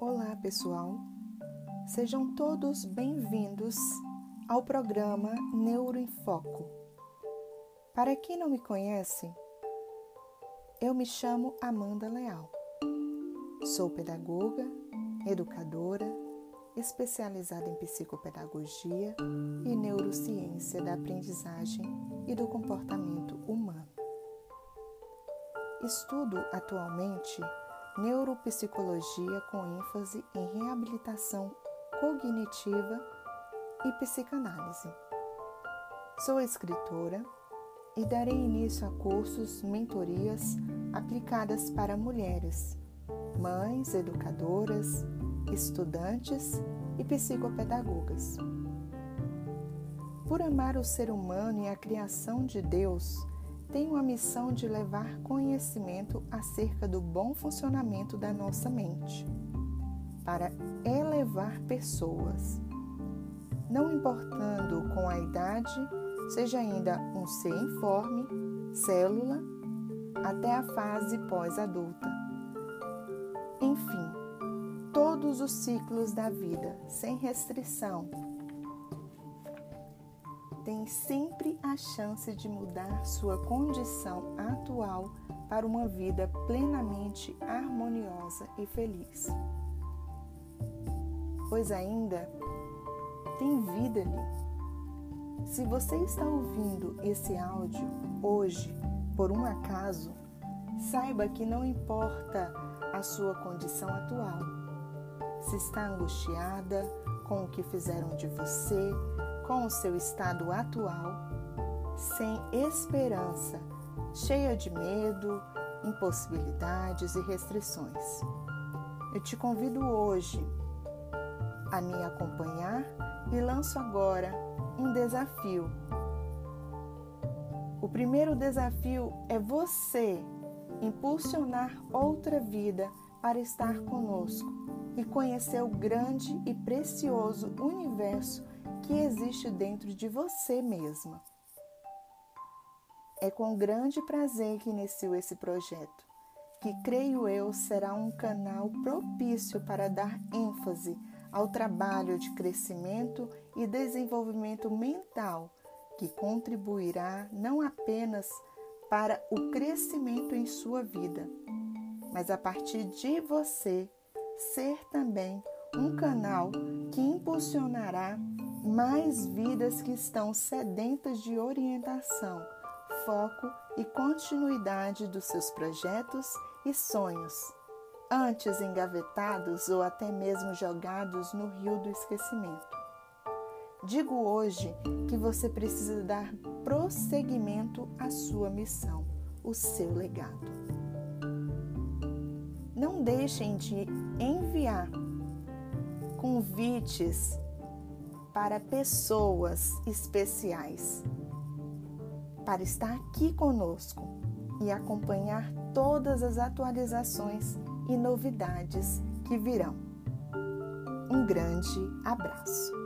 Olá, pessoal. Sejam todos bem-vindos ao programa Neuro em Foco. Para quem não me conhece, eu me chamo Amanda Leal. Sou pedagoga, educadora, especializada em psicopedagogia e neurociência da aprendizagem e do comportamento humano. Estudo atualmente neuropsicologia com ênfase em reabilitação cognitiva e psicanálise. Sou escritora e darei início a cursos, mentorias aplicadas para mulheres, mães, educadoras, estudantes e psicopedagogas. Por amar o ser humano e a criação de Deus, tenho a missão de levar conhecimento acerca do bom funcionamento da nossa mente, para elevar pessoas, não importando com a idade, seja ainda um ser informe, célula, até a fase pós-adulta. Enfim, todos os ciclos da vida, sem restrição tem sempre a chance de mudar sua condição atual para uma vida plenamente harmoniosa e feliz. Pois ainda tem vida ali. Se você está ouvindo esse áudio hoje, por um acaso, saiba que não importa a sua condição atual. Se está angustiada com o que fizeram de você, com o seu estado atual, sem esperança, cheia de medo, impossibilidades e restrições. Eu te convido hoje a me acompanhar e lanço agora um desafio. O primeiro desafio é você impulsionar outra vida para estar conosco e conhecer o grande e precioso universo que existe dentro de você mesma. É com grande prazer que inicio esse projeto, que creio eu será um canal propício para dar ênfase ao trabalho de crescimento e desenvolvimento mental, que contribuirá não apenas para o crescimento em sua vida, mas a partir de você ser também um canal que impulsionará mais vidas que estão sedentas de orientação, foco e continuidade dos seus projetos e sonhos, antes engavetados ou até mesmo jogados no rio do esquecimento. Digo hoje que você precisa dar prosseguimento à sua missão, o seu legado. Não deixem de enviar convites para pessoas especiais, para estar aqui conosco e acompanhar todas as atualizações e novidades que virão. Um grande abraço.